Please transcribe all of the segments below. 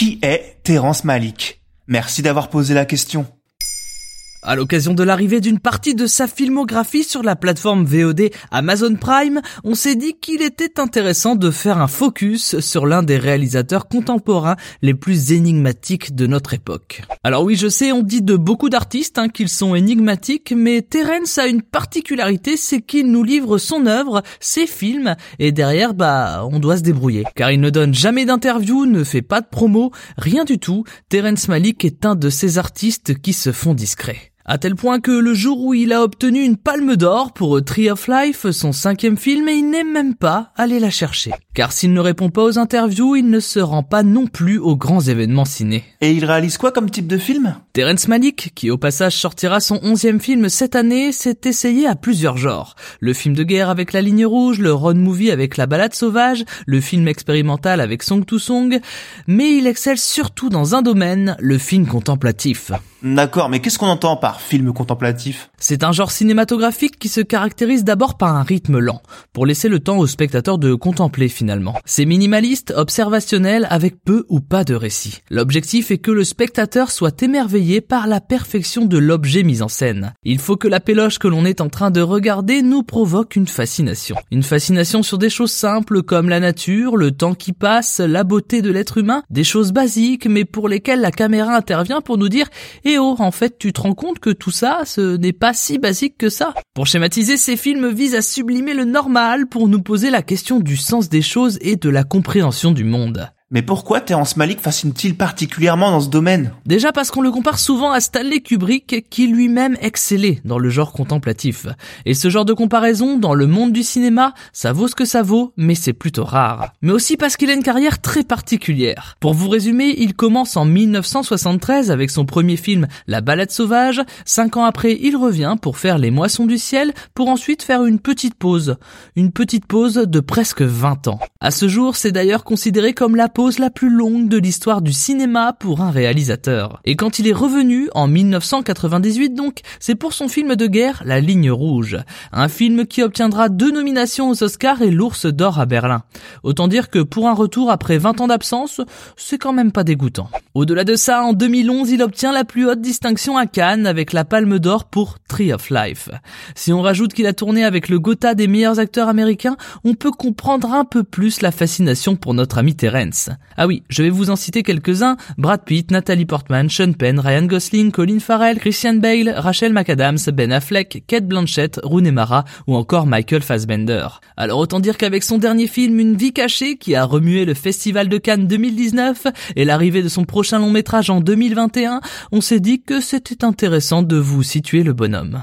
Qui est Terence Malik Merci d'avoir posé la question. À l'occasion de l'arrivée d'une partie de sa filmographie sur la plateforme VOD Amazon Prime, on s'est dit qu'il était intéressant de faire un focus sur l'un des réalisateurs contemporains les plus énigmatiques de notre époque. Alors oui, je sais, on dit de beaucoup d'artistes hein, qu'ils sont énigmatiques, mais Terence a une particularité, c'est qu'il nous livre son œuvre, ses films, et derrière, bah, on doit se débrouiller. Car il ne donne jamais d'interview, ne fait pas de promo, rien du tout. Terence Malik est un de ces artistes qui se font discrets. À tel point que le jour où il a obtenu une palme d'or pour Tree of Life, son cinquième film, il n'est même pas allé la chercher. Car s'il ne répond pas aux interviews, il ne se rend pas non plus aux grands événements ciné. Et il réalise quoi comme type de film? Terence Malick, qui au passage sortira son onzième film cette année, s'est essayé à plusieurs genres. Le film de guerre avec la ligne rouge, le road movie avec la balade sauvage, le film expérimental avec Song to Song, mais il excelle surtout dans un domaine, le film contemplatif. D'accord, mais qu'est-ce qu'on entend par film contemplatif? C'est un genre cinématographique qui se caractérise d'abord par un rythme lent, pour laisser le temps au spectateur de contempler finalement. C'est minimaliste, observationnel, avec peu ou pas de récit. L'objectif est que le spectateur soit émerveillé par la perfection de l'objet mis en scène. Il faut que la péloche que l'on est en train de regarder nous provoque une fascination. Une fascination sur des choses simples comme la nature, le temps qui passe, la beauté de l'être humain, des choses basiques mais pour lesquelles la caméra intervient pour nous dire oh, en fait, tu te rends compte que tout ça, ce n'est pas si basique que ça. Pour schématiser, ces films visent à sublimer le normal pour nous poser la question du sens des choses et de la compréhension du monde. Mais pourquoi Terence Malick fascine-t-il particulièrement dans ce domaine? Déjà parce qu'on le compare souvent à Stanley Kubrick qui lui-même excellait dans le genre contemplatif. Et ce genre de comparaison dans le monde du cinéma, ça vaut ce que ça vaut, mais c'est plutôt rare. Mais aussi parce qu'il a une carrière très particulière. Pour vous résumer, il commence en 1973 avec son premier film La balade sauvage. Cinq ans après, il revient pour faire Les moissons du ciel, pour ensuite faire une petite pause. Une petite pause de presque 20 ans. À ce jour, c'est d'ailleurs considéré comme la la plus longue de l'histoire du cinéma pour un réalisateur. Et quand il est revenu, en 1998 donc, c'est pour son film de guerre La Ligne Rouge. Un film qui obtiendra deux nominations aux Oscars et l'Ours d'Or à Berlin. Autant dire que pour un retour après 20 ans d'absence, c'est quand même pas dégoûtant. Au-delà de ça, en 2011, il obtient la plus haute distinction à Cannes avec la Palme d'Or pour Tree of Life. Si on rajoute qu'il a tourné avec le Gotha des meilleurs acteurs américains, on peut comprendre un peu plus la fascination pour notre ami Terence. Ah oui, je vais vous en citer quelques-uns. Brad Pitt, Natalie Portman, Sean Penn, Ryan Gosling, Colin Farrell, Christian Bale, Rachel McAdams, Ben Affleck, Kate Blanchett, Rooney Mara ou encore Michael Fassbender. Alors autant dire qu'avec son dernier film Une vie cachée qui a remué le Festival de Cannes 2019 et l'arrivée de son prochain long métrage en 2021, on s'est dit que c'était intéressant de vous situer le bonhomme.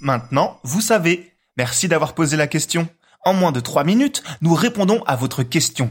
Maintenant, vous savez. Merci d'avoir posé la question. En moins de 3 minutes, nous répondons à votre question.